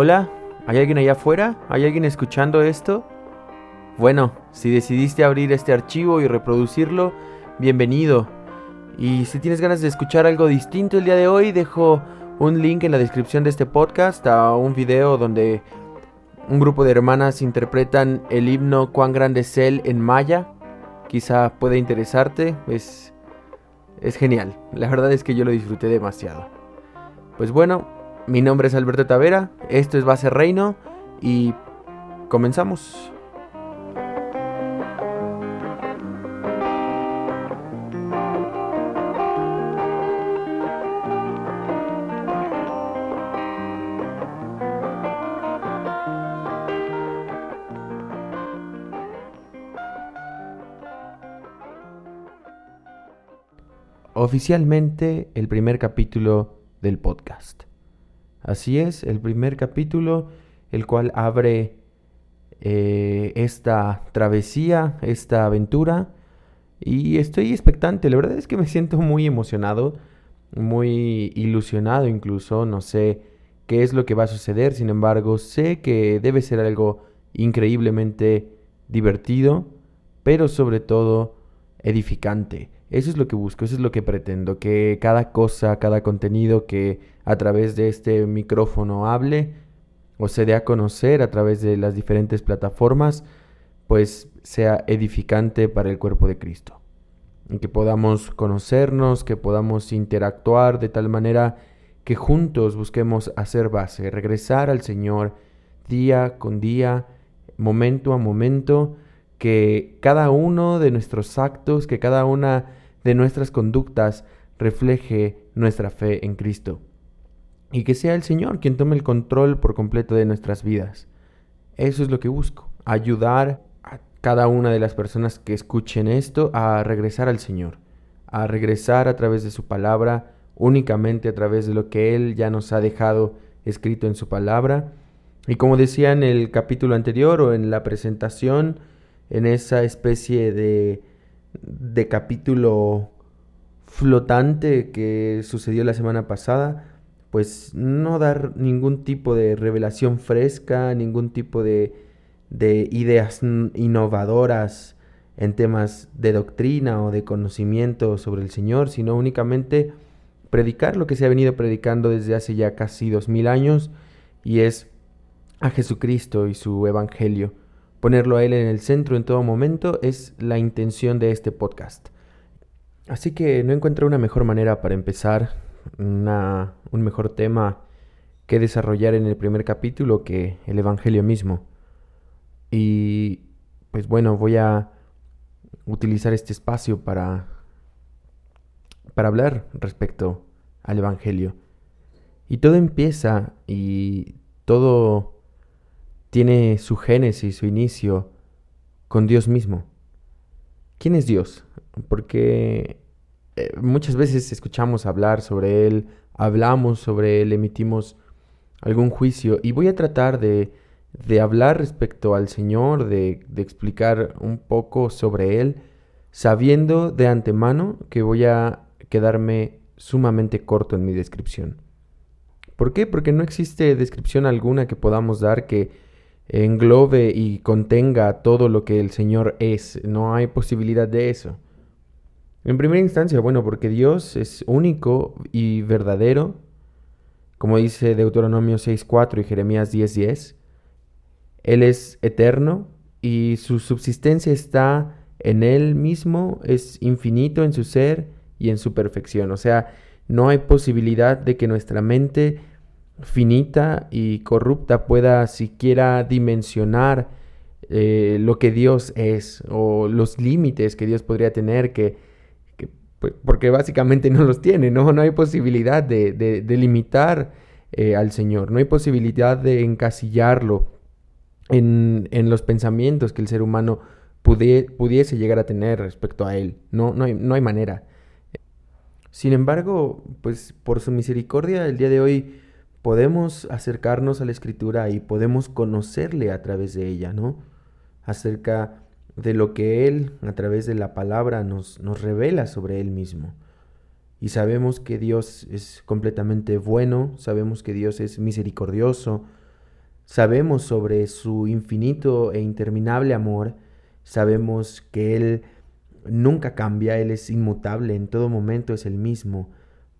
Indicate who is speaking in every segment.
Speaker 1: Hola, ¿hay alguien allá afuera? ¿Hay alguien escuchando esto? Bueno, si decidiste abrir este archivo y reproducirlo, bienvenido. Y si tienes ganas de escuchar algo distinto el día de hoy, dejo un link en la descripción de este podcast a un video donde un grupo de hermanas interpretan el himno Cuán grande es Él en maya. Quizá pueda interesarte, es, es genial. La verdad es que yo lo disfruté demasiado. Pues bueno, mi nombre es Alberto Tavera, esto es Base Reino y comenzamos. Oficialmente el primer capítulo del podcast. Así es, el primer capítulo, el cual abre eh, esta travesía, esta aventura. Y estoy expectante, la verdad es que me siento muy emocionado, muy ilusionado incluso, no sé qué es lo que va a suceder, sin embargo sé que debe ser algo increíblemente divertido, pero sobre todo edificante. Eso es lo que busco, eso es lo que pretendo, que cada cosa, cada contenido que a través de este micrófono hable o se dé a conocer a través de las diferentes plataformas, pues sea edificante para el cuerpo de Cristo. Que podamos conocernos, que podamos interactuar de tal manera que juntos busquemos hacer base, regresar al Señor día con día, momento a momento, que cada uno de nuestros actos, que cada una de nuestras conductas refleje nuestra fe en Cristo. Y que sea el Señor quien tome el control por completo de nuestras vidas. Eso es lo que busco, ayudar a cada una de las personas que escuchen esto a regresar al Señor, a regresar a través de su palabra, únicamente a través de lo que Él ya nos ha dejado escrito en su palabra. Y como decía en el capítulo anterior o en la presentación, en esa especie de de capítulo flotante que sucedió la semana pasada, pues no dar ningún tipo de revelación fresca, ningún tipo de, de ideas innovadoras en temas de doctrina o de conocimiento sobre el Señor, sino únicamente predicar lo que se ha venido predicando desde hace ya casi dos mil años y es a Jesucristo y su Evangelio. Ponerlo a Él en el centro en todo momento es la intención de este podcast. Así que no encuentro una mejor manera para empezar, un mejor tema que desarrollar en el primer capítulo que el Evangelio mismo. Y pues bueno, voy a utilizar este espacio para, para hablar respecto al Evangelio. Y todo empieza y todo tiene su génesis, su inicio con Dios mismo. ¿Quién es Dios? Porque eh, muchas veces escuchamos hablar sobre Él, hablamos sobre Él, emitimos algún juicio y voy a tratar de, de hablar respecto al Señor, de, de explicar un poco sobre Él, sabiendo de antemano que voy a quedarme sumamente corto en mi descripción. ¿Por qué? Porque no existe descripción alguna que podamos dar que englobe y contenga todo lo que el Señor es. No hay posibilidad de eso. En primera instancia, bueno, porque Dios es único y verdadero, como dice Deuteronomio 6.4 y Jeremías 10.10. Él es eterno y su subsistencia está en Él mismo, es infinito en su ser y en su perfección. O sea, no hay posibilidad de que nuestra mente finita y corrupta pueda siquiera dimensionar eh, lo que Dios es o los límites que Dios podría tener que, pues, porque básicamente no los tiene, ¿no? No hay posibilidad de, de, limitar eh, al Señor, no hay posibilidad de encasillarlo en, en los pensamientos que el ser humano pudiese llegar a tener respecto a Él, no, no, hay, no hay manera. Sin embargo, pues por su misericordia, el día de hoy podemos acercarnos a la escritura y podemos conocerle a través de ella, ¿no? Acerca de lo que Él, a través de la palabra, nos, nos revela sobre Él mismo. Y sabemos que Dios es completamente bueno, sabemos que Dios es misericordioso, sabemos sobre su infinito e interminable amor, sabemos que Él nunca cambia, Él es inmutable, en todo momento es el mismo.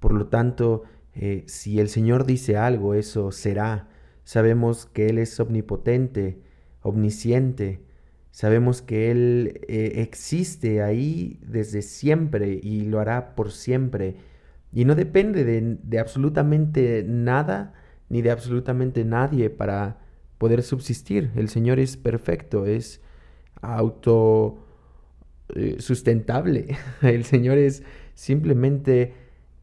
Speaker 1: Por lo tanto, eh, si el Señor dice algo, eso será. Sabemos que Él es omnipotente, omnisciente. Sabemos que Él eh, existe ahí desde siempre y lo hará por siempre. Y no depende de, absolutamente nada ni de absolutamente nadie para poder subsistir. El Señor es perfecto, es auto eh, sustentable. El Señor es simplemente,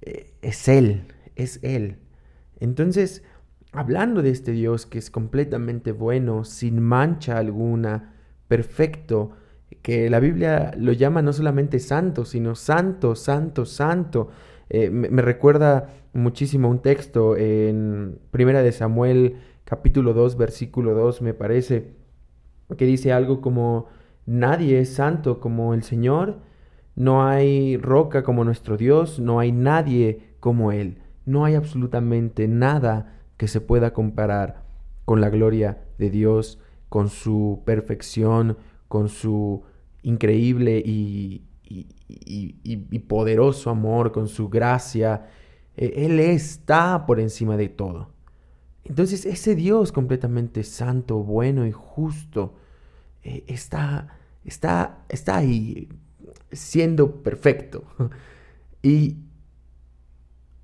Speaker 1: eh, es Él, es Él. Entonces, hablando de este Dios que es completamente bueno, sin mancha alguna, perfecto, que la Biblia lo llama no solamente santo, sino santo, santo, santo. Eh, me, recuerda muchísimo un texto en Primera de Samuel capítulo 2 versículo 2 me parece que dice algo como Nadie es santo como el Señor, no hay roca como nuestro Dios, no hay nadie como Él, no hay absolutamente nada que se pueda comparar con la gloria de Dios, con su perfección, con su increíble y, y, poderoso amor, con su gracia. E, Él está por encima de todo. Entonces ese Dios completamente santo, bueno y justo, eh, está, está, está ahí siendo perfecto. Y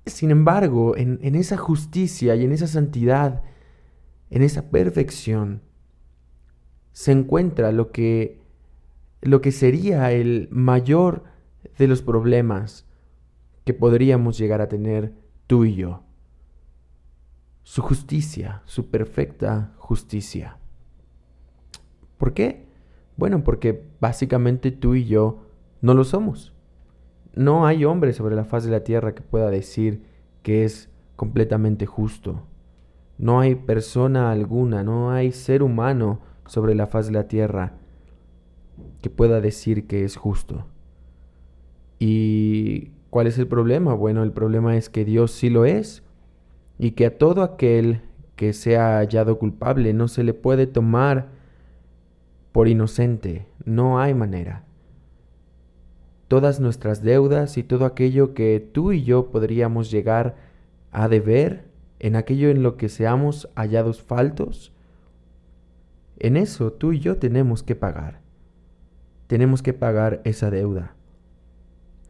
Speaker 1: sin embargo, en, en, esa justicia y en esa santidad, en esa perfección, se encuentra lo que, lo que sería el mayor de los problemas que podríamos llegar a tener tú y yo. Su justicia, su perfecta justicia. ¿Por qué? Bueno, porque básicamente tú y yo no lo somos. No hay hombre sobre la faz de la tierra que pueda decir que es completamente justo. No hay persona alguna, no hay ser humano sobre la faz de la tierra que pueda decir que es justo. ¿Y cuál es el problema? Bueno, el problema es que Dios sí lo es y que a todo aquel que sea hallado culpable no se le puede tomar por inocente, no hay manera. Todas nuestras deudas y todo aquello que tú y yo podríamos llegar a deber, en aquello en lo que seamos hallados faltos, en eso tú y yo tenemos que pagar. Tenemos que pagar esa deuda.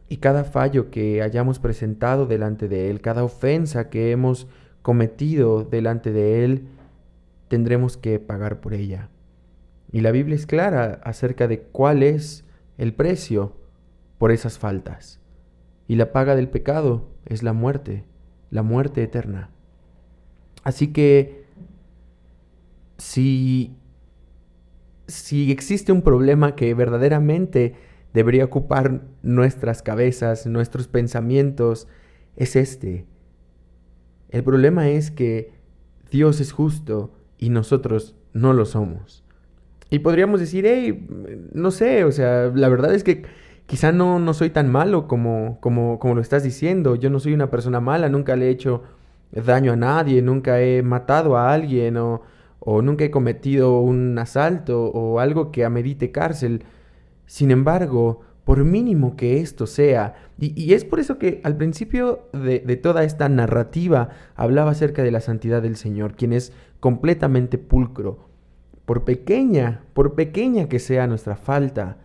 Speaker 1: Y cada fallo que hayamos presentado delante de Él, cada ofensa que hemos cometido delante de Él, tendremos que pagar por ella. Y la Biblia es clara acerca de cuál es el precio por esas faltas. Y la paga del pecado es la muerte, la muerte eterna. Así que si, si existe un problema que verdaderamente debería ocupar nuestras cabezas, nuestros pensamientos, es este. El problema es que Dios es justo y nosotros no lo somos. Y podríamos decir, hey, no sé, o sea, la verdad es que quizá no, no soy tan malo como, como, como lo estás diciendo. Yo no soy una persona mala, nunca le he hecho daño a nadie, nunca he matado a alguien o, o nunca he cometido un asalto o algo que amerite cárcel. Sin embargo, por mínimo que esto sea, y, es por eso que al principio de, de, toda esta narrativa hablaba acerca de la santidad del Señor, quien es completamente pulcro, por pequeña, por pequeña que sea nuestra falta,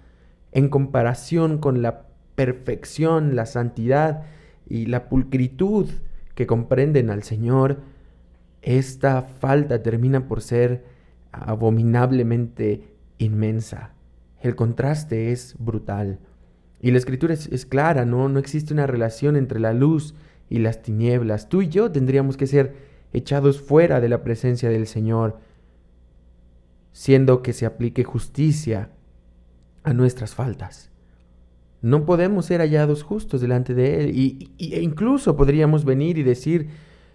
Speaker 1: en comparación con la perfección, la santidad y la pulcritud que comprenden al Señor, esta falta termina por ser abominablemente inmensa. El contraste es brutal. Y la escritura es, clara, ¿no? No existe una relación entre la luz y las tinieblas. Tú y yo tendríamos que ser echados fuera de la presencia del Señor siendo que se aplique justicia a nuestras faltas. No podemos ser hallados justos delante de Él y, e incluso podríamos venir y decir,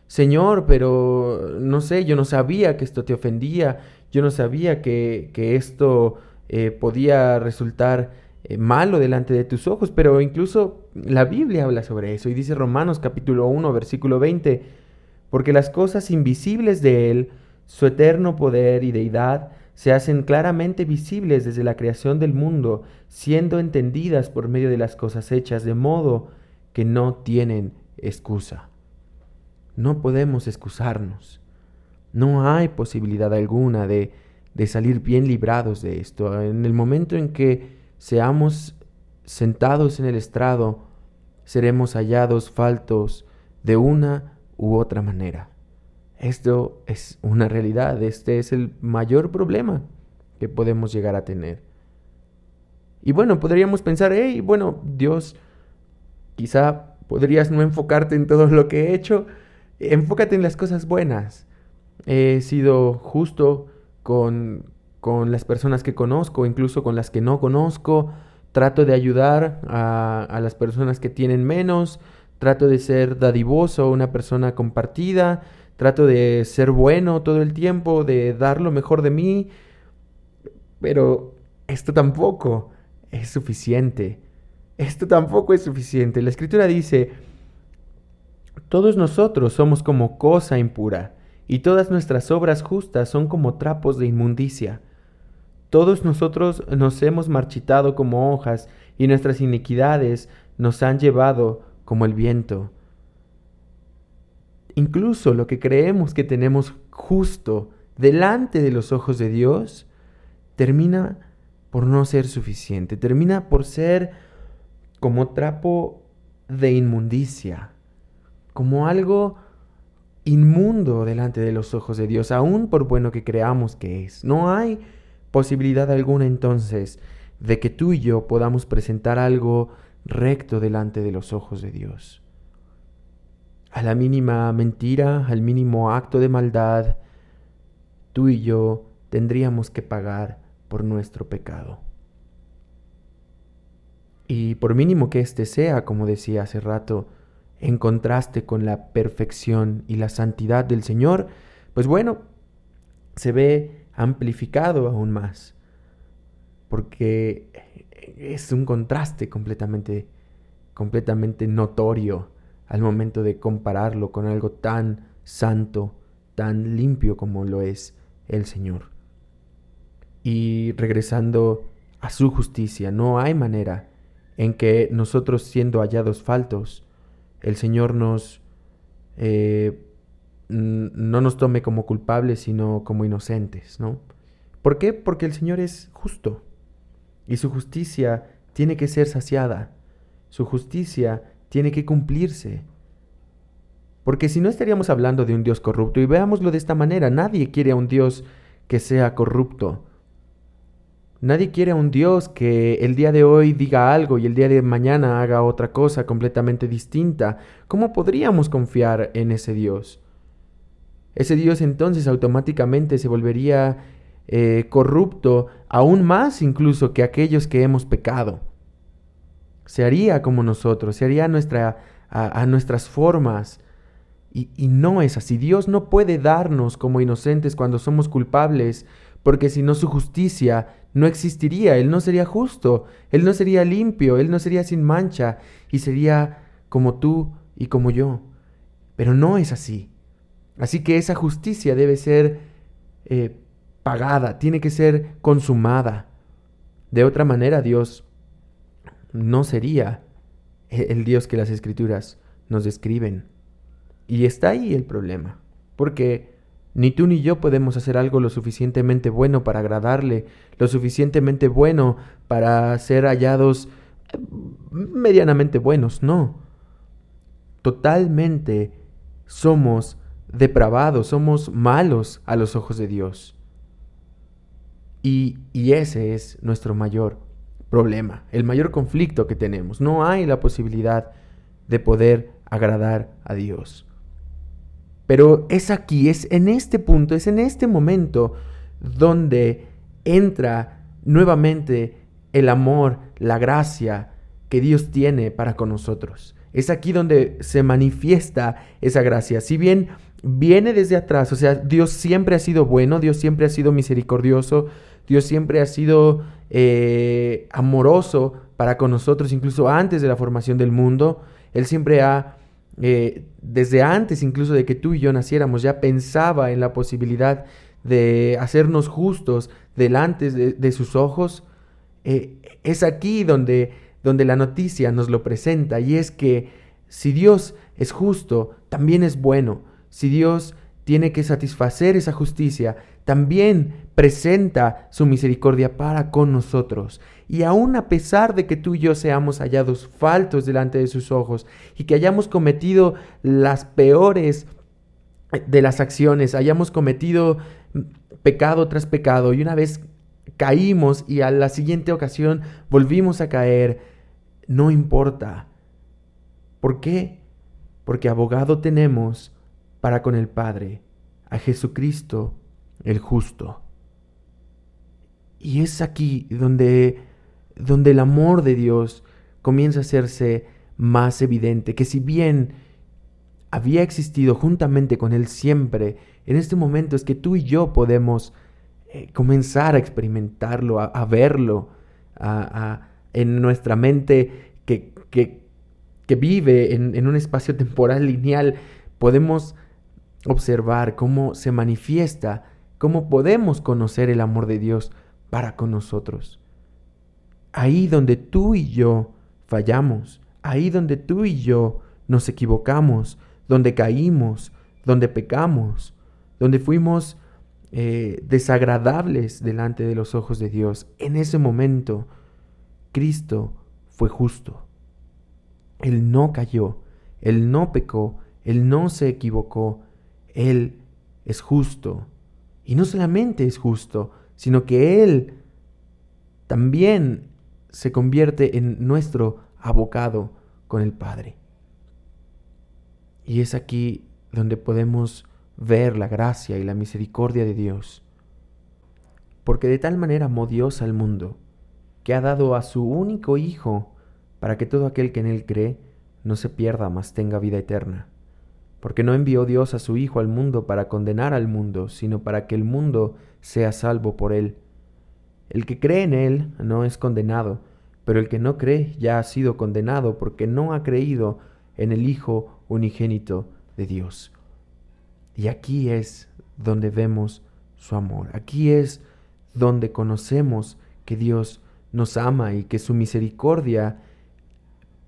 Speaker 1: Señor, pero no sé, yo no sabía que esto te ofendía, yo no sabía que, que esto eh, podía resultar eh, malo delante de tus ojos, pero incluso la Biblia habla sobre eso y dice Romanos capítulo 1 versículo 20, porque las cosas invisibles de Él, su eterno poder y deidad se hacen claramente visibles desde la creación del mundo, siendo entendidas por medio de las cosas hechas, de modo que no tienen excusa. No podemos excusarnos. No hay posibilidad alguna de, de salir bien librados de esto. En el momento en que seamos sentados en el estrado, seremos hallados faltos de una u otra manera. Esto es una realidad, este es el mayor problema que podemos llegar a tener. Y bueno, podríamos pensar, hey, bueno, Dios, quizá podrías no enfocarte en todo lo que he hecho, enfócate en las cosas buenas. He sido justo con, con las personas que conozco, incluso con las que no conozco. Trato de ayudar a, a las personas que tienen menos. Trato de ser dadivoso, una persona compartida trato de ser bueno todo el tiempo, de dar lo mejor de mí, pero esto tampoco es suficiente. Esto tampoco es suficiente. La escritura dice, todos nosotros somos como cosa impura, y todas nuestras obras justas son como trapos de inmundicia. Todos nosotros nos hemos marchitado como hojas, y nuestras iniquidades nos han llevado como el viento. Incluso lo que creemos que tenemos justo delante de los ojos de Dios termina por no ser suficiente, termina por ser como trapo de inmundicia, como algo inmundo delante de los ojos de Dios, aun por bueno que creamos que es. No hay posibilidad alguna entonces de que tú y yo podamos presentar algo recto delante de los ojos de Dios a la mínima mentira, al mínimo acto de maldad, tú y yo tendríamos que pagar por nuestro pecado. Y por mínimo que éste sea, como decía hace rato, en contraste con la perfección y la santidad del Señor, pues bueno, se ve amplificado aún más, porque es un contraste completamente, completamente notorio al momento de compararlo con algo tan santo, tan limpio como lo es el Señor. Y regresando a su justicia, no hay manera en que nosotros siendo hallados faltos, el Señor nos eh, no nos tome como culpables, sino como inocentes, ¿no? ¿Por qué? Porque el Señor es justo y su justicia tiene que ser saciada. Su justicia tiene que cumplirse. Porque si no estaríamos hablando de un Dios corrupto, y veámoslo de esta manera, nadie quiere a un Dios que sea corrupto. Nadie quiere a un Dios que el día de hoy diga algo y el día de mañana haga otra cosa completamente distinta. ¿Cómo podríamos confiar en ese Dios? Ese Dios entonces automáticamente se volvería eh, corrupto aún más incluso que aquellos que hemos pecado se haría como nosotros, se haría a, nuestra, a, nuestras formas. Y no es así. Dios no puede darnos como inocentes cuando somos culpables, porque si no su justicia no existiría, Él no sería justo, Él no sería limpio, Él no sería sin mancha, y sería como tú y como yo. Pero no es así. Así que esa justicia debe ser eh, pagada, tiene que ser consumada. De otra manera, Dios no sería el Dios que las escrituras nos describen. Y está ahí el problema, porque ni tú ni yo podemos hacer algo lo suficientemente bueno para agradarle, lo suficientemente bueno para ser hallados eh, medianamente buenos, no. Totalmente somos depravados, somos malos a los ojos de Dios. Y, y ese es nuestro mayor problema, el mayor conflicto que tenemos. No hay la posibilidad de poder agradar a Dios. Pero es aquí, es en este punto, es en este momento donde entra nuevamente el amor, la gracia que Dios tiene para con nosotros. Es aquí donde se manifiesta esa gracia. Si bien viene desde atrás, o sea, Dios siempre ha sido bueno, Dios siempre ha sido misericordioso, Dios siempre ha sido eh, amoroso para con nosotros, incluso antes de la formación del mundo. Él siempre ha eh, desde antes incluso de que tú y yo naciéramos, ya pensaba en la posibilidad de hacernos justos delante de, sus ojos, eh, es aquí donde, donde la noticia nos lo presenta y es que si Dios es justo, también es bueno. Si Dios tiene que satisfacer esa justicia, también presenta su misericordia para con nosotros. Y aun a pesar de que tú y yo seamos hallados faltos delante de sus ojos y que hayamos cometido las peores de las acciones, hayamos cometido pecado tras pecado y una vez caímos y a la siguiente ocasión volvimos a caer, no importa. ¿Por qué? Porque abogado tenemos para con el Padre, a Jesucristo el justo. Y es aquí donde, donde el amor de Dios comienza a hacerse más evidente, que si bien había existido juntamente con Él siempre, en este momento es que tú y yo podemos eh, comenzar a experimentarlo, a, verlo, en nuestra mente que, que, vive en, en un espacio temporal lineal, podemos observar cómo se manifiesta, cómo podemos conocer el amor de Dios para con nosotros. Ahí donde tú y yo fallamos, ahí donde tú y yo nos equivocamos, donde caímos, donde pecamos, donde fuimos eh, desagradables delante de los ojos de Dios, en ese momento Cristo fue justo. Él no cayó, Él no pecó, Él no se equivocó, Él es justo. Y no solamente es justo, sino que Él también se convierte en nuestro abocado con el Padre. Y es aquí donde podemos ver la gracia y la misericordia de Dios. Porque de tal manera amó Dios al mundo, que ha dado a su único Hijo, para que todo aquel que en él cree no se pierda, mas tenga vida eterna. Porque no envió Dios a su Hijo al mundo para condenar al mundo, sino para que el mundo sea salvo por él. El que cree en él no es condenado, pero el que no cree ya ha sido condenado porque no ha creído en el Hijo unigénito de Dios. Y aquí es donde vemos su amor. Aquí es donde conocemos que Dios nos ama y que su misericordia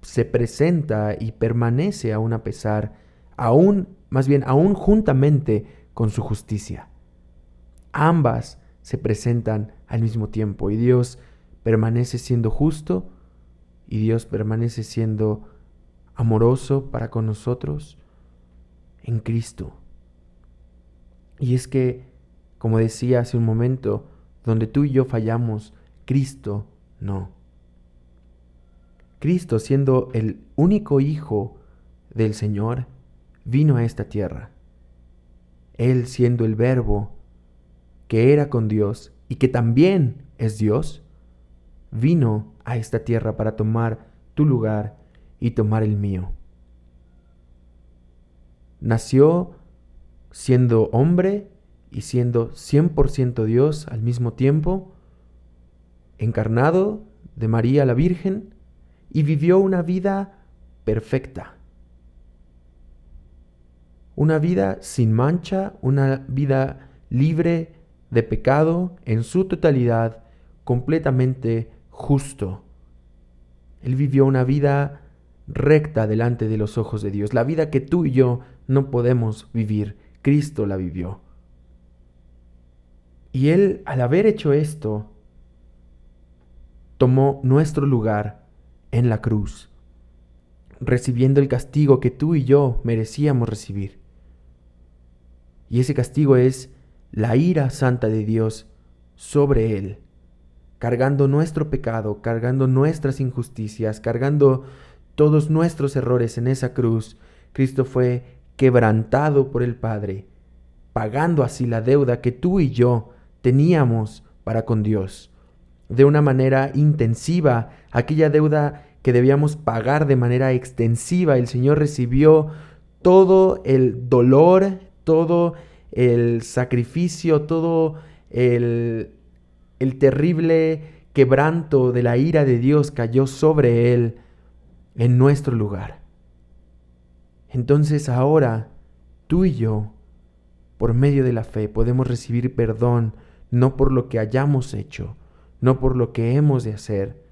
Speaker 1: se presenta y permanece aún a pesar, aún, más bien, aún juntamente con su justicia. Ambas se presentan al mismo tiempo y Dios permanece siendo justo y Dios permanece siendo amoroso para con nosotros en Cristo. Y es que, como decía hace un momento, donde tú y yo fallamos, Cristo no. Cristo, siendo el único Hijo del Señor, vino a esta tierra. Él siendo el Verbo que era con Dios y que también es Dios, vino a esta tierra para tomar tu lugar y tomar el mío. Nació siendo hombre y siendo 100% Dios al mismo tiempo, encarnado de María la Virgen, y vivió una vida perfecta. Una vida sin mancha, una vida libre de pecado en su totalidad, completamente justo. Él vivió una vida recta delante de los ojos de Dios, la vida que tú y yo no podemos vivir Cristo la vivió. Y Él, al haber hecho esto, tomó nuestro lugar en la cruz, recibiendo el castigo que tú y yo merecíamos recibir. Y ese castigo es la ira santa de Dios sobre Él, cargando nuestro pecado, cargando nuestras injusticias, cargando todos nuestros errores en esa cruz. Cristo fue quebrantado por el Padre, pagando así la deuda que tú y yo teníamos para con Dios. De una manera intensiva, aquella deuda que debíamos pagar de manera extensiva, el Señor recibió todo el dolor, todo el sacrificio, todo el, el terrible quebranto de la ira de Dios cayó sobre Él en nuestro lugar. Entonces ahora tú y yo, por medio de la fe, podemos recibir perdón no por lo que hayamos hecho, no por lo que hemos de hacer,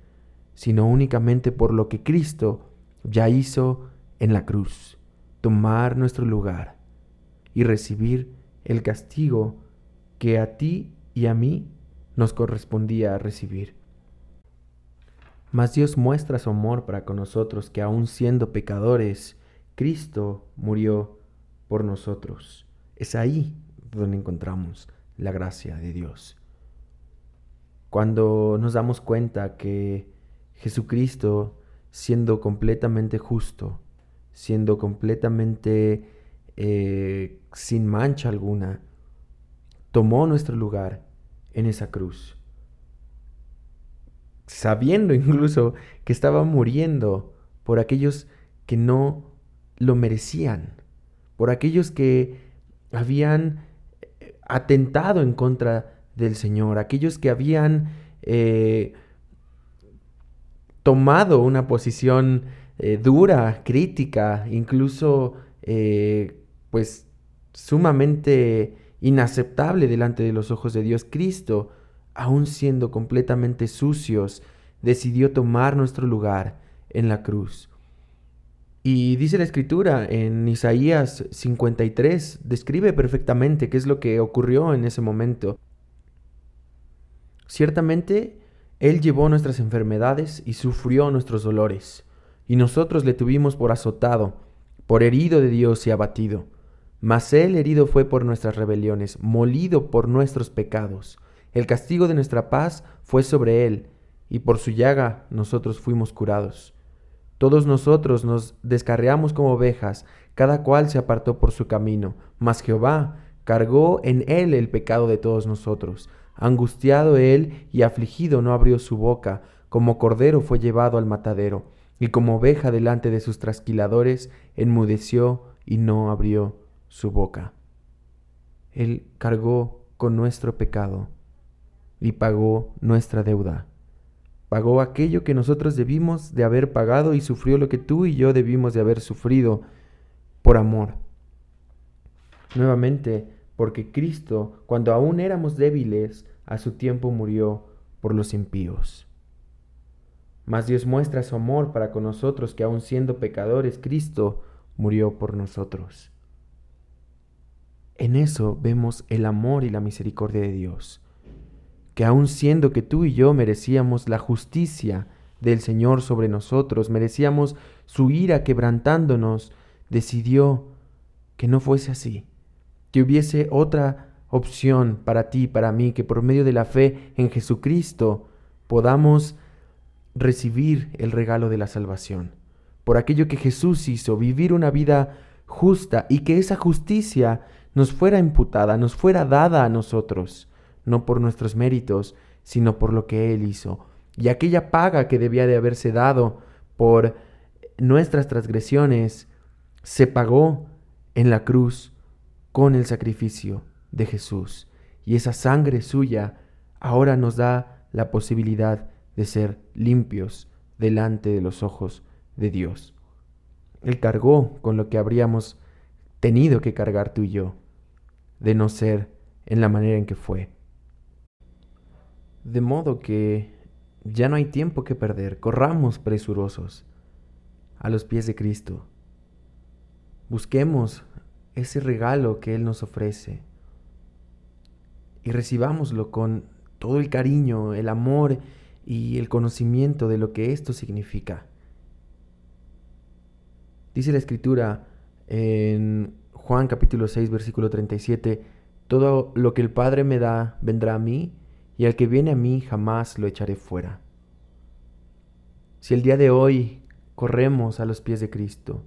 Speaker 1: sino únicamente por lo que Cristo ya hizo en la cruz, tomar nuestro lugar y recibir el castigo que a ti y a mí nos correspondía recibir. Mas Dios muestra su amor para con nosotros, que aun siendo pecadores, Cristo murió por nosotros. Es ahí donde encontramos la gracia de Dios. Cuando nos damos cuenta que Jesucristo, siendo completamente justo, siendo completamente eh, sin mancha alguna, tomó nuestro lugar en esa cruz, sabiendo incluso que estaba muriendo por aquellos que no lo merecían, por aquellos que habían eh, atentado en contra del Señor, aquellos que habían eh, tomado una posición dura, crítica, incluso pues sumamente inaceptable delante de los ojos de Dios. Cristo, aun siendo completamente sucios, decidió tomar nuestro lugar en la cruz. Y dice la escritura en Isaías 53, describe perfectamente qué es lo que ocurrió en ese momento. Ciertamente, Él llevó nuestras enfermedades y sufrió nuestros dolores, y nosotros le tuvimos por azotado, por herido de Dios y abatido. Mas Él herido fue por nuestras rebeliones, molido por nuestros pecados. El castigo de nuestra paz fue sobre Él, y por su llaga nosotros fuimos curados. Todos nosotros nos descarreamos como ovejas, cada cual se apartó por su camino, mas Jehová cargó en él el pecado de todos nosotros. Angustiado él y afligido no abrió su boca, como cordero fue llevado al matadero, y como oveja delante de sus trasquiladores, enmudeció y no abrió su boca. Él cargó con nuestro pecado y pagó nuestra deuda pagó aquello que nosotros debimos de haber pagado y sufrió lo que tú y yo debimos de haber sufrido por amor. Nuevamente, porque Cristo, cuando aún éramos débiles, a su tiempo murió por los impíos. Mas Dios muestra su amor para con nosotros, que aun siendo pecadores, Cristo murió por nosotros. En eso vemos el amor y la misericordia de Dios que aun siendo que tú y yo merecíamos la justicia del Señor sobre nosotros, merecíamos su ira quebrantándonos, decidió que no fuese así, que hubiese otra opción para ti, para mí, que por medio de la fe en Jesucristo podamos recibir el regalo de la salvación, por aquello que Jesús hizo, vivir una vida justa y que esa justicia nos fuera imputada, nos fuera dada a nosotros no por nuestros méritos, sino por lo que Él hizo. Y aquella paga que debía de haberse dado por nuestras transgresiones, se pagó en la cruz con el sacrificio de Jesús. Y esa sangre suya ahora nos da la posibilidad de ser limpios delante de los ojos de Dios. Él cargó con lo que habríamos tenido que cargar tú y yo, de no ser en la manera en que fue. De modo que ya no hay tiempo que perder, corramos presurosos a los pies de Cristo. Busquemos ese regalo que Él nos ofrece y recibámoslo con todo el cariño, el amor y el conocimiento de lo que esto significa. Dice la escritura en Juan capítulo 6 versículo 37, todo lo que el Padre me da vendrá a mí y al que viene a mí jamás lo echaré fuera. Si el día de hoy corremos a los pies de Cristo,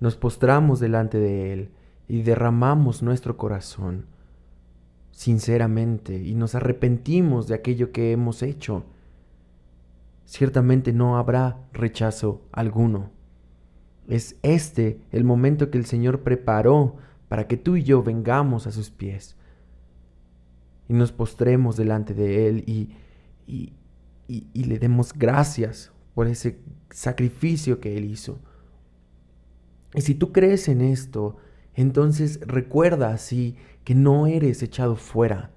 Speaker 1: nos postramos delante de Él y derramamos nuestro corazón sinceramente y nos arrepentimos de aquello que hemos hecho, ciertamente no habrá rechazo alguno. Es este el momento que el Señor preparó para que tú y yo vengamos a sus pies y nos postremos delante de Él y, y, le demos gracias por ese sacrificio que Él hizo. Y si tú crees en esto, entonces recuerda así que no eres echado fuera,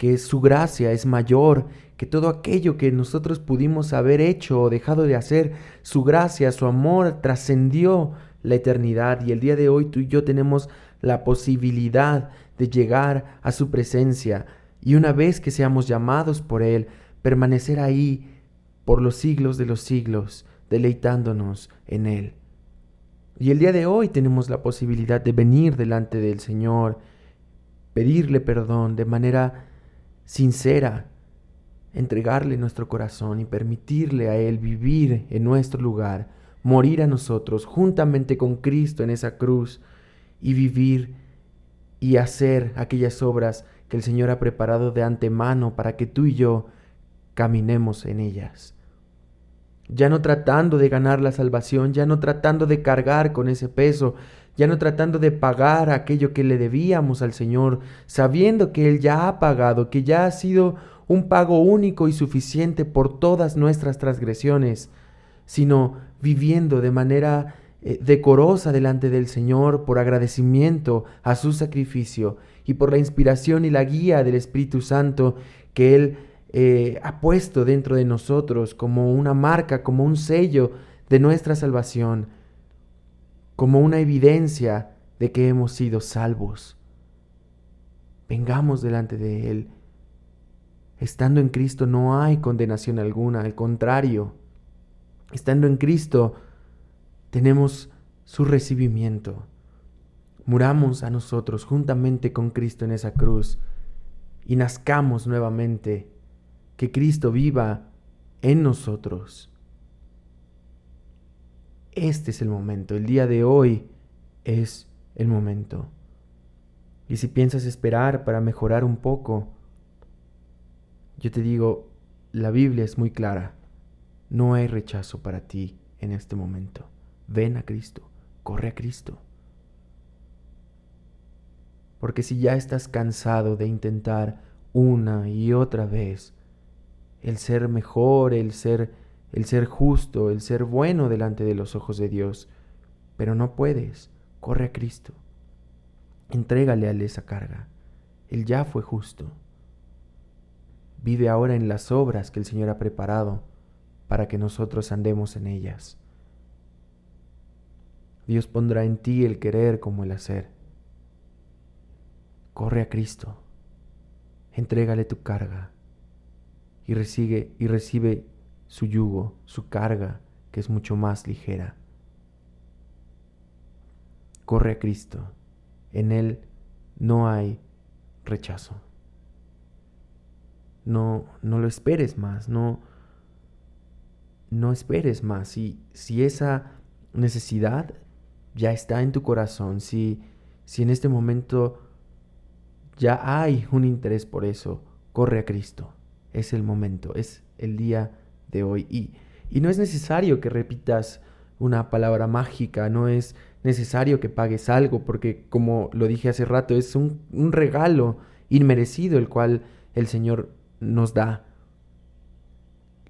Speaker 1: que su gracia es mayor que todo aquello que nosotros pudimos haber hecho o dejado de hacer. Su gracia, su amor trascendió la eternidad y el día de hoy tú y yo tenemos la posibilidad de llegar a su presencia y una vez que seamos llamados por Él, permanecer ahí por los siglos de los siglos, deleitándonos en Él. Y el día de hoy tenemos la posibilidad de venir delante del Señor, pedirle perdón de manera sincera, entregarle nuestro corazón y permitirle a Él vivir en nuestro lugar, morir a nosotros juntamente con Cristo en esa cruz y vivir y hacer aquellas obras que el Señor ha preparado de antemano para que tú y yo caminemos en ellas. Ya no tratando de ganar la salvación, ya no tratando de cargar con ese peso, ya no tratando de pagar aquello que le debíamos al Señor, sabiendo que Él ya ha pagado, que ya ha sido un pago único y suficiente por todas nuestras transgresiones, sino viviendo de manera eh, decorosa delante del Señor por agradecimiento a su sacrificio y por la inspiración y la guía del Espíritu Santo que Él eh, ha puesto dentro de nosotros como una marca, como un sello de nuestra salvación, como una evidencia de que hemos sido salvos. Vengamos delante de Él Estando en Cristo no hay condenación alguna, al contrario, estando en Cristo tenemos su recibimiento. Muramos a nosotros juntamente con Cristo en esa cruz y nazcamos nuevamente, que Cristo viva en nosotros. Este es el momento, el día de hoy es el momento. Y si piensas esperar para mejorar un poco, yo te digo, la Biblia es muy clara. No hay rechazo para ti en este momento. Ven a Cristo, corre a Cristo. Porque si ya estás cansado de intentar una y otra vez el ser mejor, el ser el ser justo, el ser bueno delante de los ojos de Dios, pero no puedes, corre a Cristo. Entrégale a él esa carga. Él ya fue justo vive ahora en las obras que el Señor ha preparado para que nosotros andemos en ellas. Dios pondrá en ti el querer como el hacer. Corre a Cristo, entrégale tu carga y recibe, y recibe su yugo, su carga, que es mucho más ligera. Corre a Cristo, en Él no hay rechazo no, no lo esperes más, no, no esperes más. Si, si esa necesidad ya está en tu corazón, si, si en este momento ya hay un interés por eso, corre a Cristo. Es el momento, es el día de hoy. Y, y no es necesario que repitas una palabra mágica, no es necesario que pagues algo, porque como lo dije hace rato, es un, un regalo inmerecido el cual el Señor nos da.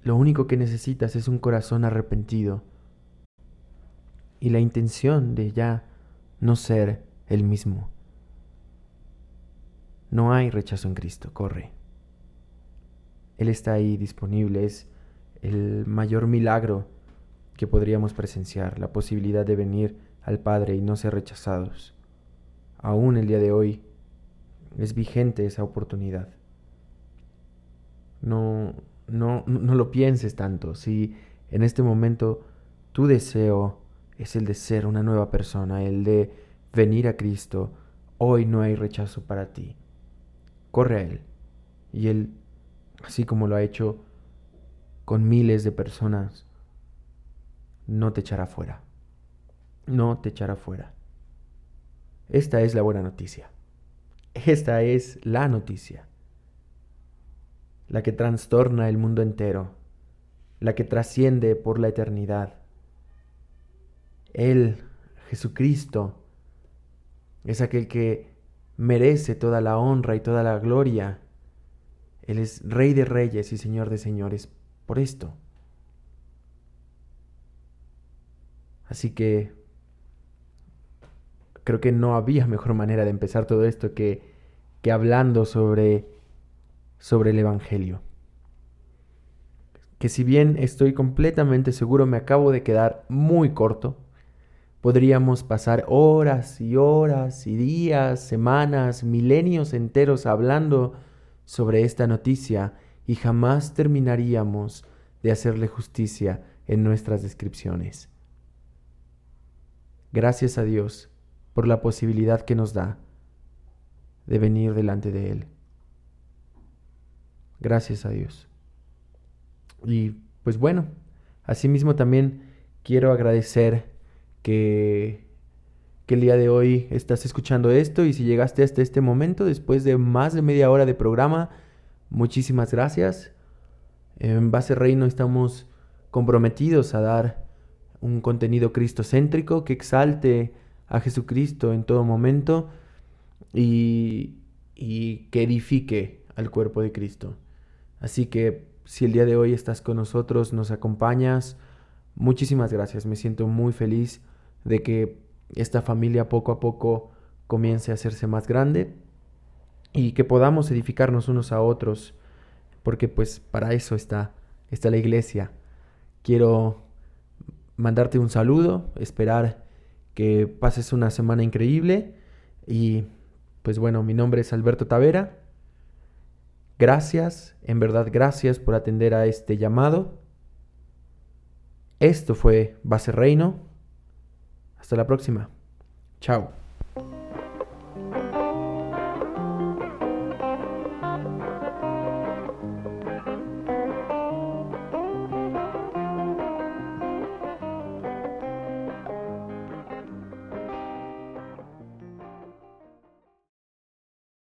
Speaker 1: Lo único que necesitas es un corazón arrepentido y la intención de ya no ser el mismo. No hay rechazo en Cristo, corre. Él está ahí disponible, es el mayor milagro que podríamos presenciar, la posibilidad de venir al Padre y no ser rechazados. Aún el día de hoy es vigente esa oportunidad. No, no, no lo pienses tanto. Si en este momento tu deseo es el de ser una nueva persona, el de venir a Cristo, hoy no hay rechazo para ti. Corre a Él. Y Él, así como lo ha hecho con miles de personas, no te echará fuera. No te echará fuera. Esta es la buena noticia. Esta es la noticia la que trastorna el mundo entero, la que trasciende por la eternidad. Él, Jesucristo, es aquel que merece toda la honra y toda la gloria. Él es Rey de Reyes y Señor de Señores por esto. Así que creo que no había mejor manera de empezar todo esto que, que hablando sobre, sobre el Evangelio. Que si bien estoy completamente seguro me acabo de quedar muy corto, podríamos pasar horas y horas y días, semanas, milenios enteros hablando sobre esta noticia y jamás terminaríamos de hacerle justicia en nuestras descripciones. Gracias a Dios por la posibilidad que nos da de venir delante de Él. Gracias a Dios. Y pues bueno, asimismo también quiero agradecer que, que el día de hoy estás escuchando esto y si llegaste hasta este momento, después de más de media hora de programa, muchísimas gracias. En Base Reino estamos comprometidos a dar un contenido cristocéntrico que exalte a Jesucristo en todo momento y, y que edifique al cuerpo de Cristo. Así que si el día de hoy estás con nosotros, nos acompañas, muchísimas gracias. Me siento muy feliz de que esta familia poco a poco comience a hacerse más grande y que podamos edificarnos unos a otros, porque pues para eso está, está la iglesia. Quiero mandarte un saludo, esperar que pases una semana increíble y pues bueno, mi nombre es Alberto Tavera. Gracias, en verdad gracias por atender a este llamado. Esto fue Base Reino. Hasta la próxima. Chao.